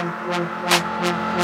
Yeah.